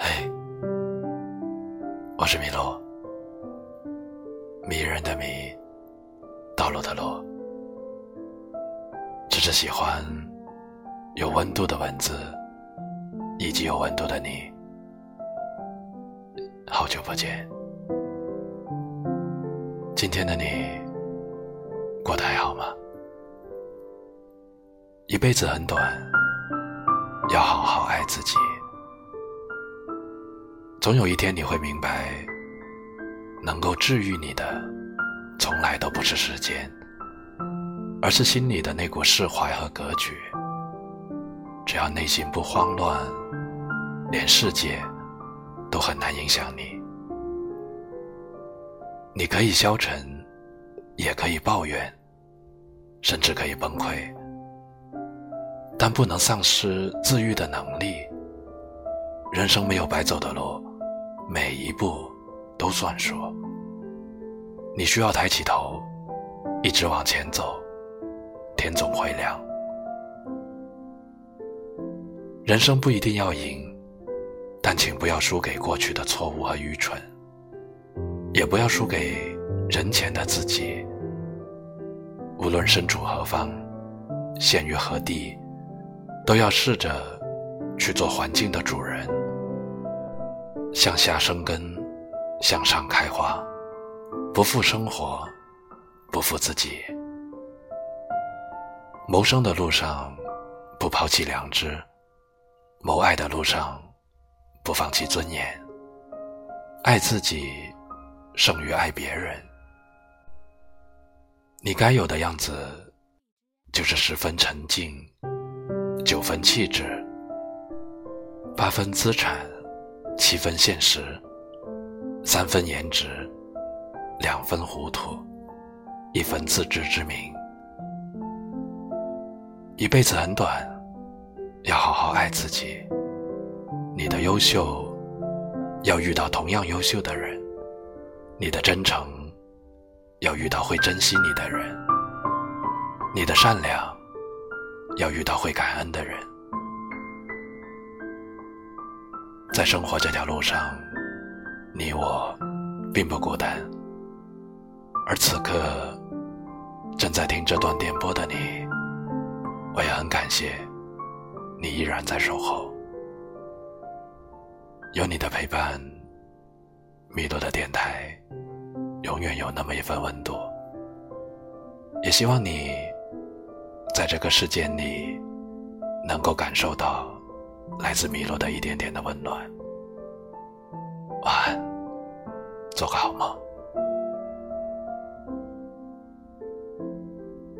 嘿，我是米洛，迷人的迷，道路的路，只是喜欢有温度的文字，以及有温度的你。好久不见，今天的你过得还好吗？一辈子很短，要好好爱自己。总有一天你会明白，能够治愈你的，从来都不是时间，而是心里的那股释怀和格局。只要内心不慌乱，连世界都很难影响你。你可以消沉，也可以抱怨，甚至可以崩溃。但不能丧失自愈的能力。人生没有白走的路，每一步都算数。你需要抬起头，一直往前走，天总会亮。人生不一定要赢，但请不要输给过去的错误和愚蠢，也不要输给人前的自己。无论身处何方，陷于何地。都要试着去做环境的主人，向下生根，向上开花，不负生活，不负自己。谋生的路上，不抛弃良知；谋爱的路上，不放弃尊严。爱自己，胜于爱别人。你该有的样子，就是十分沉静。九分气质，八分资产，七分现实，三分颜值，两分糊涂，一分自知之明。一辈子很短，要好好爱自己。你的优秀，要遇到同样优秀的人；你的真诚，要遇到会珍惜你的人；你的善良。要遇到会感恩的人，在生活这条路上，你我并不孤单。而此刻正在听这段电波的你，我也很感谢你依然在守候。有你的陪伴，米洛的电台永远有那么一份温度。也希望你。在这个世界里，能够感受到来自米洛的一点点的温暖。晚安，做个好梦。